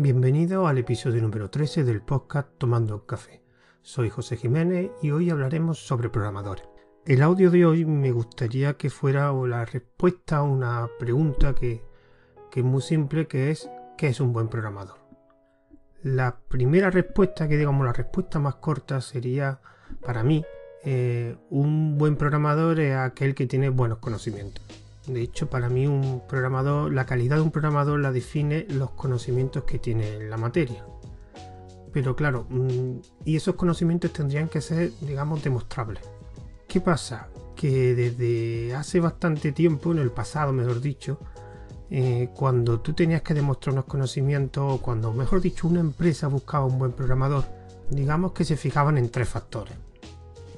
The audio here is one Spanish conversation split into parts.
Bienvenido al episodio número 13 del podcast Tomando Café. Soy José Jiménez y hoy hablaremos sobre programadores. El audio de hoy me gustaría que fuera la respuesta a una pregunta que, es muy simple, que es ¿qué es un buen programador? La primera respuesta, que digamos la respuesta más corta, sería para mí, eh, un buen programador es aquel que tiene buenos conocimientos. De hecho, para mí un programador, la calidad de un programador la define los conocimientos que tiene en la materia. Pero claro, mm, y esos conocimientos tendrían que ser, digamos, demostrables. ¿Qué pasa? Que desde hace bastante tiempo, en el pasado mejor dicho, eh, cuando tú tenías que demostrar unos conocimientos, o cuando, mejor dicho, una empresa buscaba un buen programador, digamos que se fijaban en tres factores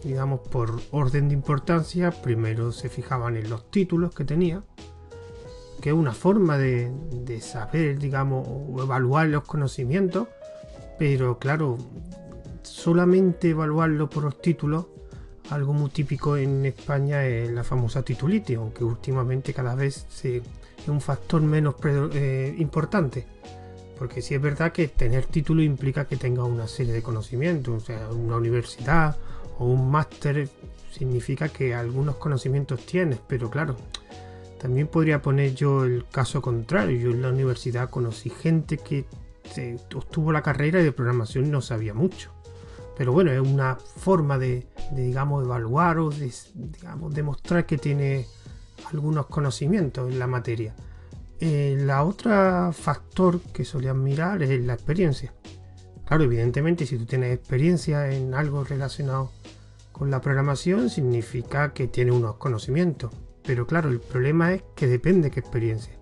digamos, por orden de importancia, primero se fijaban en los títulos que tenía, que es una forma de, saber, digamos, o evaluar los conocimientos, pero claro, solamente evaluarlo por los títulos, algo muy típico en España es la famosa titulitis, aunque últimamente cada vez es un factor menos eh, importante. Porque sí es verdad que tener título implica que tenga una serie de conocimientos, o sea, una universidad o un máster significa que algunos conocimientos tienes, pero claro, también podría poner yo el caso contrario. Yo en la universidad conocí gente que obtuvo la carrera de programación y no sabía mucho. Pero bueno, es una forma de, digamos, evaluar o de, digamos, demostrar que tiene algunos conocimientos en la materia. Eh, la otra factor que solían mirar es la experiencia. Claro, evidentemente, si tú tienes experiencia en algo relacionado con la programación, significa que tienes unos conocimientos. Pero claro, el problema es que depende de qué experiencia.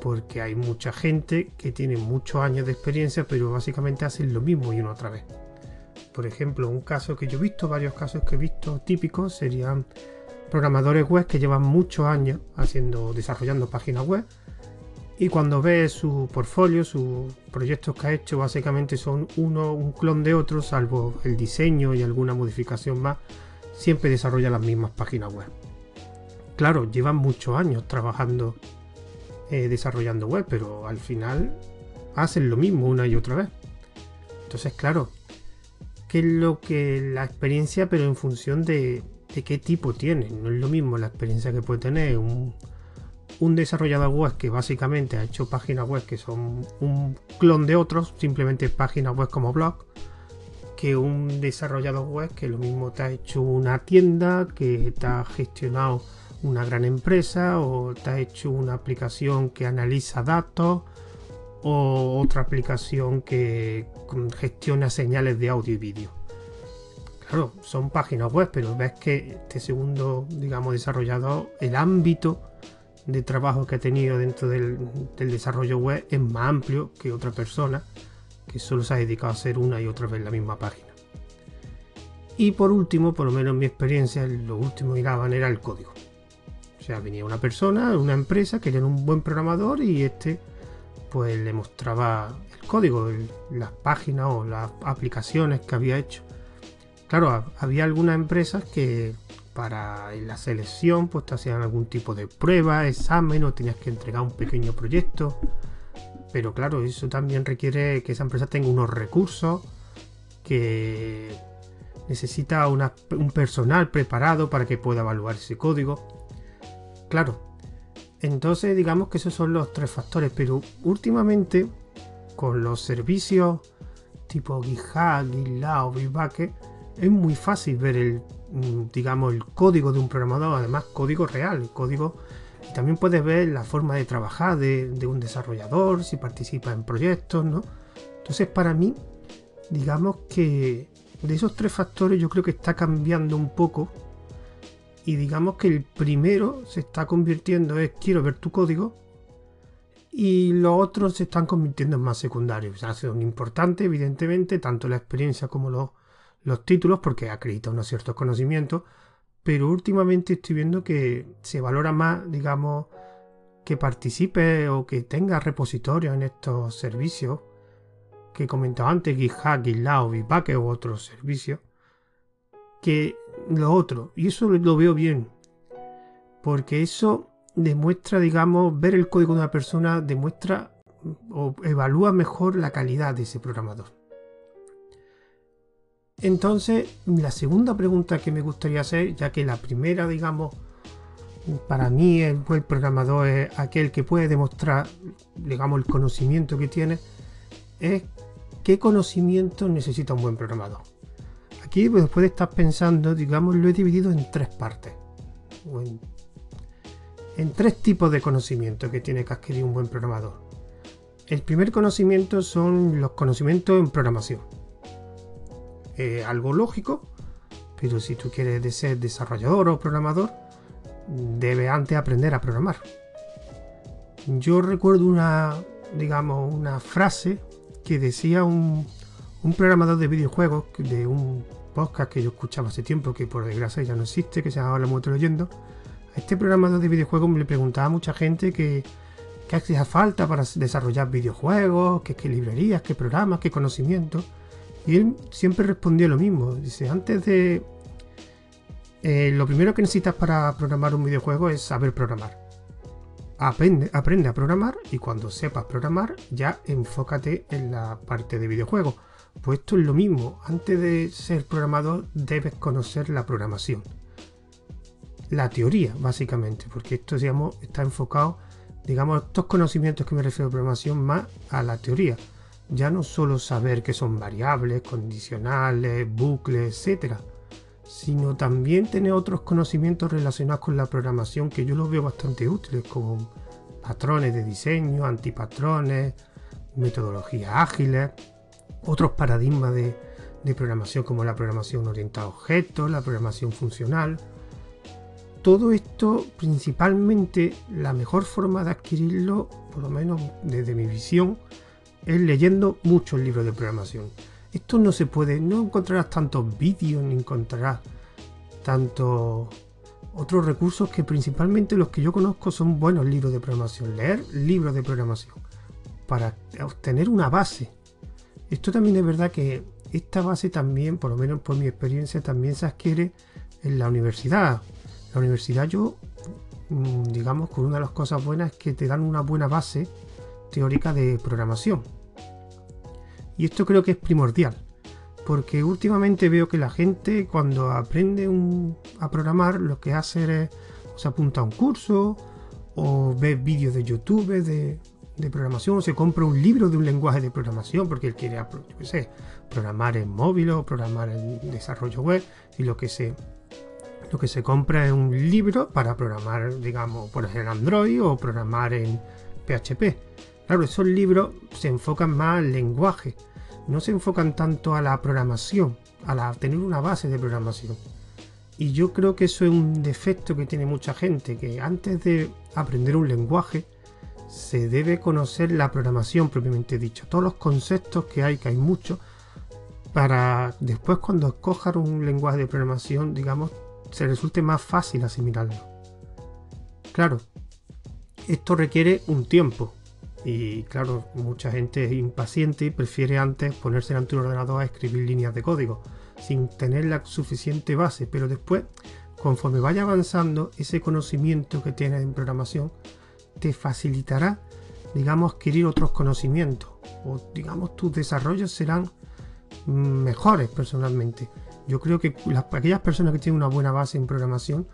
Porque hay mucha gente que tiene muchos años de experiencia, pero básicamente hacen lo mismo y una otra vez. Por ejemplo, un caso que yo he visto, varios casos que he visto típicos, serían programadores web que llevan muchos años haciendo, desarrollando páginas web y cuando ves su portfolio, sus proyectos que ha hecho, básicamente son uno, un clon de otro, salvo el diseño y alguna modificación más, siempre desarrolla las mismas páginas web. Claro, llevan muchos años trabajando, eh, desarrollando web, pero al final hacen lo mismo una y otra vez. Entonces, claro, ¿qué es lo que la experiencia, pero en función de, de qué tipo tiene? No es lo mismo la experiencia que puede tener un un desarrollador web que básicamente ha hecho páginas web que son un clon de otros, simplemente páginas web como blog, que un desarrollador web que lo mismo te ha hecho una tienda, que te ha gestionado una gran empresa o te ha hecho una aplicación que analiza datos o otra aplicación que gestiona señales de audio y vídeo. Claro, son páginas web, pero ves que este segundo, digamos, desarrollador, el ámbito de trabajo que ha tenido dentro del, desarrollo web es más amplio que otra persona que solo se ha dedicado a hacer una y otra vez la misma página. Y por último, por lo menos en mi experiencia, lo último que daban era el código. O sea, venía una persona, una empresa, que era un buen programador y este pues le mostraba el código, las páginas o las aplicaciones que había hecho. Claro, había algunas empresas que para la selección, pues te hacían algún tipo de prueba, examen o tenías que entregar un pequeño proyecto. Pero claro, eso también requiere que esa empresa tenga unos recursos, que necesita un personal preparado para que pueda evaluar ese código. Claro, entonces digamos que esos son los tres factores, pero últimamente con los servicios tipo GitHub, GitLab, Bitbucket, es muy fácil ver el Mm, digamos, el código de un programador, además código real, código... También puedes ver la forma de trabajar de, un desarrollador, si participa en proyectos, ¿no? Entonces, para mí, digamos que de esos tres factores yo creo que está cambiando un poco. Y digamos que el primero se está convirtiendo es quiero ver tu código. Y los otros se están convirtiendo en más secundarios. O sea, son importantes, evidentemente, tanto la experiencia como los los títulos porque acredita unos ciertos conocimientos, pero últimamente estoy viendo que se valora más, digamos, que participe o que tenga repositorios en estos servicios que he comentado antes, GitHub, GitLab, Bitbucket u otros servicios, que lo otro. Y eso lo veo bien, porque eso demuestra, digamos, ver el código de una persona demuestra o evalúa mejor la calidad de ese programador. Entonces, la segunda pregunta que me gustaría hacer, ya que la primera, digamos, para mí el buen programador es aquel que puede demostrar, digamos, el conocimiento que tiene, es qué conocimiento necesita un buen programador. Aquí después de estar pensando, digamos, lo he dividido en tres partes. En, en, tres tipos de conocimiento que tiene que adquirir un buen programador. El primer conocimiento son los conocimientos en programación eh, algo lógico, pero si tú quieres ser desarrollador o programador, debes antes aprender a programar. Yo recuerdo una, digamos, una frase que decía un, programador de videojuegos de un podcast que yo escuchaba hace tiempo, que por desgracia ya no existe, que se llama La Muerte Leyendo. A este programador de videojuegos me le preguntaba a mucha gente que, qué hacía falta para desarrollar videojuegos, qué librerías, qué programas, qué conocimientos. Y él siempre respondió lo mismo. Dice, antes de... Eh, lo primero que necesitas para programar un videojuego es saber programar. Aprende, aprende a programar y cuando sepas programar ya enfócate en la parte de videojuego. Pues esto es lo mismo. Antes de ser programador debes conocer la programación. La teoría, básicamente, porque esto digamos, está enfocado, digamos, estos conocimientos que me refiero a programación más a la teoría ya no solo saber que son variables, condicionales, bucles, etc., sino también tener otros conocimientos relacionados con la programación que yo los veo bastante útiles, como patrones de diseño, antipatrones, metodologías ágiles, otros paradigmas de, de programación como la programación orientada a objetos, la programación funcional. Todo esto, principalmente, la mejor forma de adquirirlo, por lo menos desde mi visión, es leyendo muchos libros de programación. Esto no se puede, no encontrarás tantos vídeos ni encontrarás tantos otros recursos que principalmente los que yo conozco son buenos libros de programación. Leer libros de programación para obtener una base. Esto también es verdad que esta base también, por lo menos por mi experiencia, también se adquiere en la universidad. La universidad yo, mm, digamos que una de las cosas buenas es que te dan una buena base teórica de programación. Y esto creo que es primordial, porque últimamente veo que la gente cuando aprende a programar lo que hace es se apunta a un curso o ve vídeos de YouTube de, programación o se compra un libro de un lenguaje de programación porque él quiere programar en móvil o programar en desarrollo web y lo que se lo que se compra es un libro para programar digamos por ejemplo en Android o programar en PHP Claro, esos libros se enfocan más al lenguaje, no se enfocan tanto a la programación, a tener una base de programación. Y yo creo que eso es un defecto que tiene mucha gente, que antes de aprender un lenguaje se debe conocer la programación propiamente dicho, todos los conceptos que hay, que hay muchos, para después cuando escojas un lenguaje de programación, digamos, se resulte más fácil asimilarlo. Claro, esto requiere un tiempo, y claro, mucha gente es impaciente y prefiere antes ponerse ante un ordenador a escribir líneas de código, sin tener la suficiente base, pero después, conforme vaya avanzando, ese conocimiento que tienes en programación te facilitará, digamos, adquirir otros conocimientos, o digamos, tus desarrollos serán mejores personalmente. Yo creo que aquellas personas que tienen una buena base en programación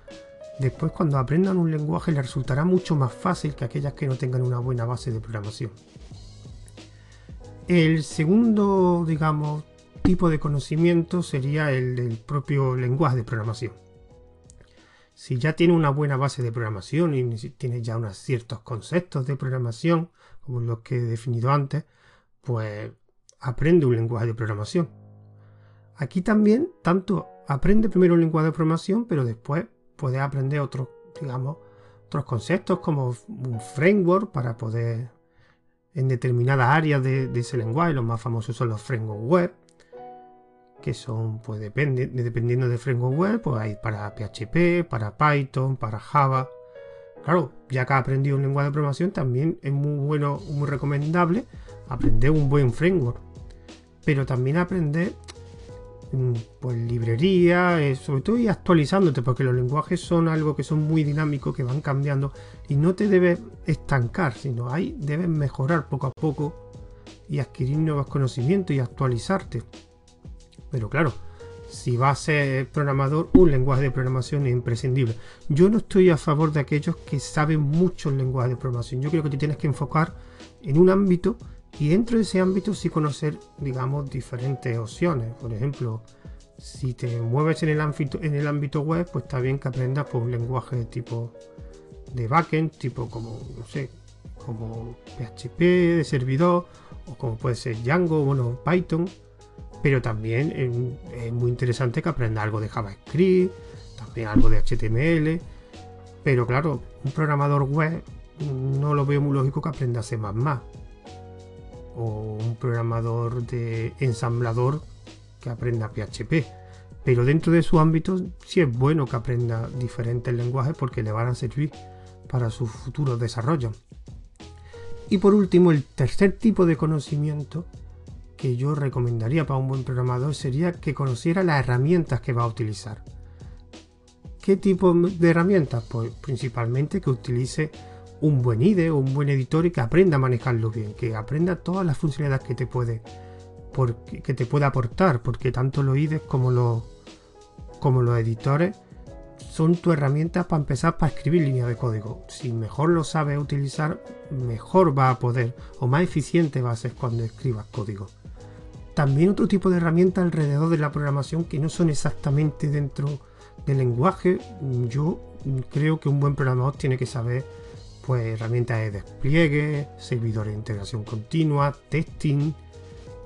Después cuando aprendan un lenguaje les resultará mucho más fácil que aquellas que no tengan una buena base de programación. El segundo, digamos, tipo de conocimiento sería el del propio lenguaje de programación. Si ya tiene una buena base de programación y tiene ya unos ciertos conceptos de programación, como los que he definido antes, pues aprende un lenguaje de programación. Aquí también, tanto aprende primero un lenguaje de programación, pero después puedes aprender otros, digamos, otros conceptos como un framework para poder en determinadas áreas de, ese lenguaje. Los más famosos son los frameworks web, que son, pues depende, dependiendo del framework web, pues hay para PHP, para Python, para Java. Claro, ya que has aprendido un lenguaje de programación, también es muy bueno, muy recomendable aprender un buen framework. Pero también aprender pues librería, eh, sobre todo y actualizándote, porque los lenguajes son algo que son muy dinámicos, que van cambiando y no te debes estancar, sino ahí debes mejorar poco a poco y adquirir nuevos conocimientos y actualizarte. Pero claro, si vas a ser programador, un lenguaje de programación es imprescindible. Yo no estoy a favor de aquellos que saben mucho el lenguaje de programación. Yo creo que te tienes que enfocar en un ámbito y dentro de ese ámbito sí conocer, digamos, diferentes opciones. Por ejemplo, si te mueves en el ámbito, en el ámbito web, pues está bien que aprendas por un lenguaje de tipo de backend, tipo como, no sé, como PHP de servidor, o como puede ser Django, bueno, Python. Pero también es, muy interesante que aprenda algo de JavaScript, también algo de HTML, pero claro, un programador web no lo veo muy lógico que aprenda C++, o un programador de ensamblador que aprenda PHP. Pero dentro de su ámbito sí es bueno que aprenda diferentes lenguajes porque le van a servir para su futuro desarrollo. Y por último, el tercer tipo de conocimiento que yo recomendaría para un buen programador sería que conociera las herramientas que va a utilizar. ¿Qué tipo de herramientas? Pues principalmente que utilice un buen IDE o un buen editor y que aprenda a manejarlo bien, que aprenda todas las funcionalidades que te puede, que te aportar, porque tanto los IDEs como los, como los editores son tu herramienta para empezar para escribir líneas de código. Si mejor lo sabes utilizar, mejor va a poder o más eficiente va a ser cuando escribas código. También otro tipo de herramientas alrededor de la programación que no son exactamente dentro del lenguaje. Yo creo que un buen programador tiene que saber pues herramientas de despliegue, servidores de integración continua, testing,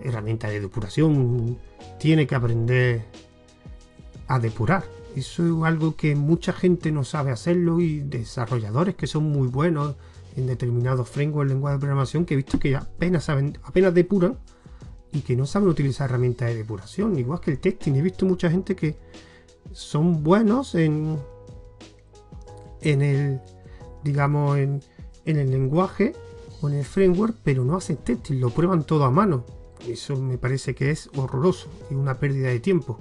herramientas de depuración. Tiene que aprender a depurar. Eso es algo que mucha gente no sabe hacerlo y desarrolladores que son muy buenos en determinados frameworks, lenguaje de programación que he visto que apenas saben, apenas depuran y que no saben utilizar herramientas de depuración, igual que el testing. He visto mucha gente que son buenos en, en el, digamos, en, el lenguaje o en el framework, pero no hacen testing, lo prueban todo a mano. Eso me parece que es horroroso y una pérdida de tiempo.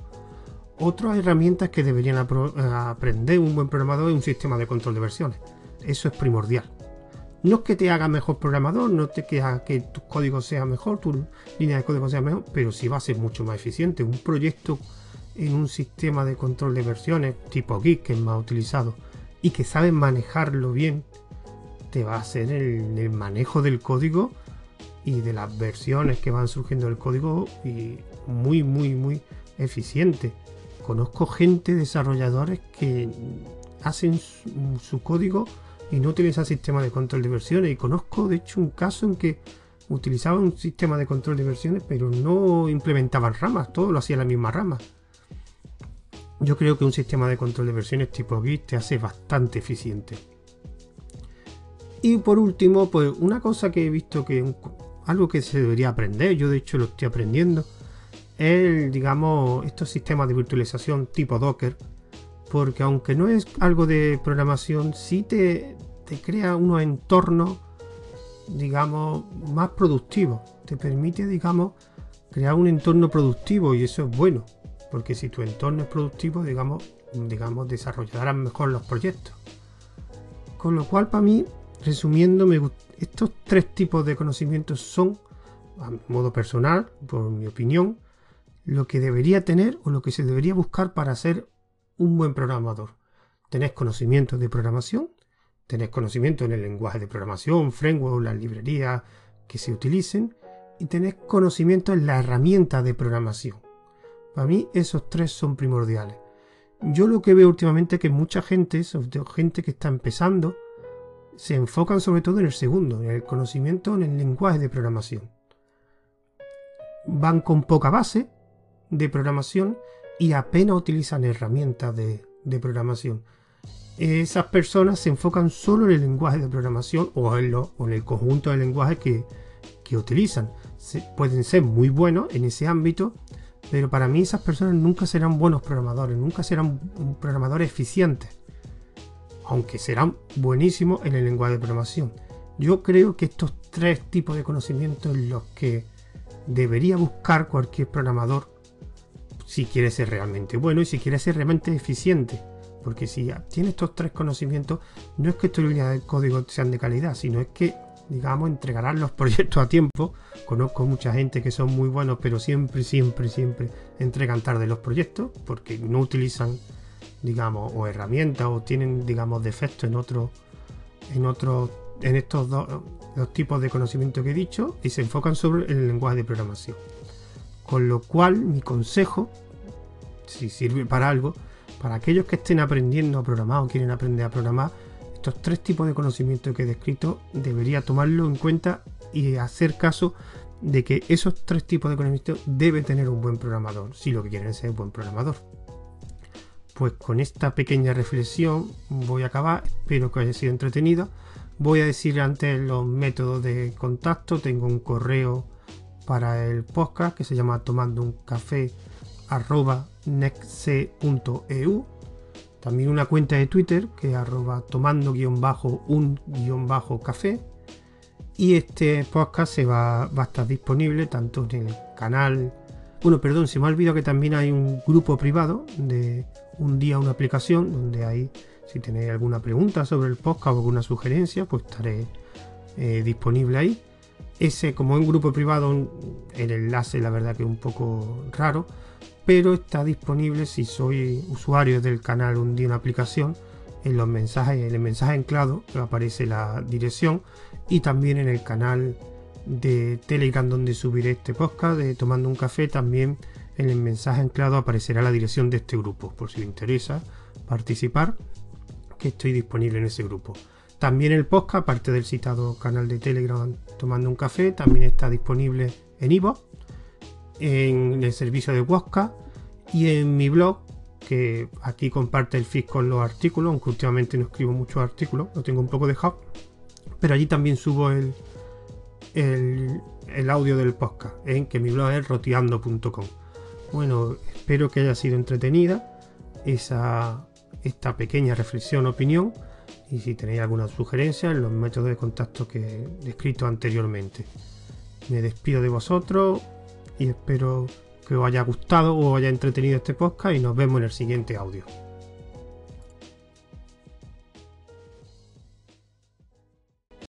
Otras herramientas que deberían aprender un buen programador es un sistema de control de versiones. Eso es primordial. No es que te haga mejor programador, no te que que tu código sea mejor, tu línea de código sea mejor, pero sí va a ser mucho más eficiente. Un proyecto en un sistema de control de versiones tipo Git, que es más utilizado, y que sabes manejarlo bien, te va a hacer el, manejo del código y de las versiones que van surgiendo del código y muy, muy, muy eficiente. Conozco gente, desarrolladores que hacen su código y no utiliza sistema de control de versiones. Y conozco, de hecho, un caso en que utilizaban un sistema de control de versiones, pero no implementaban ramas, todo lo hacía la misma rama. Yo creo que un sistema de control de versiones tipo Git te hace bastante eficiente. Y por último, pues una cosa que he visto que algo que se debería aprender, yo de hecho lo estoy aprendiendo, es, digamos, estos sistemas de virtualización tipo Docker, porque aunque no es algo de programación, sí te, crea unos entornos, digamos, más productivos. Te permite, digamos, crear un entorno productivo y eso es bueno, porque si tu entorno es productivo, digamos, digamos desarrollarás mejor los proyectos. Con lo cual, para mí, resumiendo, estos tres tipos de conocimientos son, a modo personal, por mi opinión, lo que debería tener o lo que se debería buscar para ser un buen programador. Tenés conocimiento de programación, tenés conocimiento en el lenguaje de programación, framework, las librerías que se utilicen y tenés conocimiento en la herramienta de programación. Para mí esos tres son primordiales. Yo lo que veo últimamente es que mucha gente, gente que está empezando, se enfocan sobre todo en el segundo, en el conocimiento en el lenguaje de programación. Van con poca base de programación y apenas utilizan herramientas de, programación. Esas personas se enfocan solo en el lenguaje de programación o en, el conjunto de lenguajes que, utilizan. pueden ser muy buenos en ese ámbito, pero para mí esas personas nunca serán buenos programadores, nunca serán programadores eficientes, aunque serán buenísimos en el lenguaje de programación. Yo creo que estos tres tipos de conocimientos los que debería buscar cualquier programador si quieres ser realmente bueno y si quieres ser realmente eficiente. Porque si tienes estos tres conocimientos, no es que tus líneas de código sean de calidad, sino es que, digamos, entregarán los proyectos a tiempo. Conozco mucha gente que son muy buenos, pero siempre, siempre, siempre entregan tarde los proyectos porque no utilizan, digamos, o herramientas o tienen, digamos, defectos en otros, en otros, en estos dos, tipos de conocimiento que he dicho y se enfocan sobre el lenguaje de programación. Con lo cual, mi consejo, si sirve para algo, para aquellos que estén aprendiendo a programar o quieren aprender a programar, estos tres tipos de conocimiento que he descrito debería tomarlo en cuenta y hacer caso de que esos tres tipos de conocimiento debe tener un buen programador, si lo que quieren es ser un buen programador. Pues con esta pequeña reflexión voy a acabar, espero que haya sido entretenido. Voy a decir antes los métodos de contacto, tengo un correo para el podcast que se llama tomando un café arroba también una cuenta de Twitter que es arroba tomando guion bajo un guion bajo café y este podcast se va, va, a estar disponible tanto en el canal bueno perdón se me ha olvidado que también hay un grupo privado de un día una aplicación donde hay si tenéis alguna pregunta sobre el podcast o alguna sugerencia pues estaré eh, disponible ahí. Ese, como en grupo privado, el enlace la verdad que es un poco raro, pero está disponible si soy usuario del canal día una aplicación. En los mensajes, en el mensaje anclado aparece la dirección y también en el canal de Telegram donde subiré este podcast de Tomando un Café también en el mensaje anclado aparecerá la dirección de este grupo por si os interesa participar que estoy disponible en ese grupo. También el podcast, aparte del citado canal de Telegram Tomando un Café, también está disponible en Ivo, en el servicio de Wosca y en mi blog, que aquí comparte el feed con los artículos, aunque últimamente no escribo muchos artículos, lo tengo un poco dejado, pero allí también subo el, el, audio del podcast, en que mi blog es roteando.com. Bueno, espero que haya sido entretenida esa, esta pequeña reflexión, opinión y si tenéis alguna sugerencia en los métodos de contacto que he descrito anteriormente. Me despido de vosotros y espero que os haya gustado o haya entretenido este podcast y nos vemos en el siguiente audio.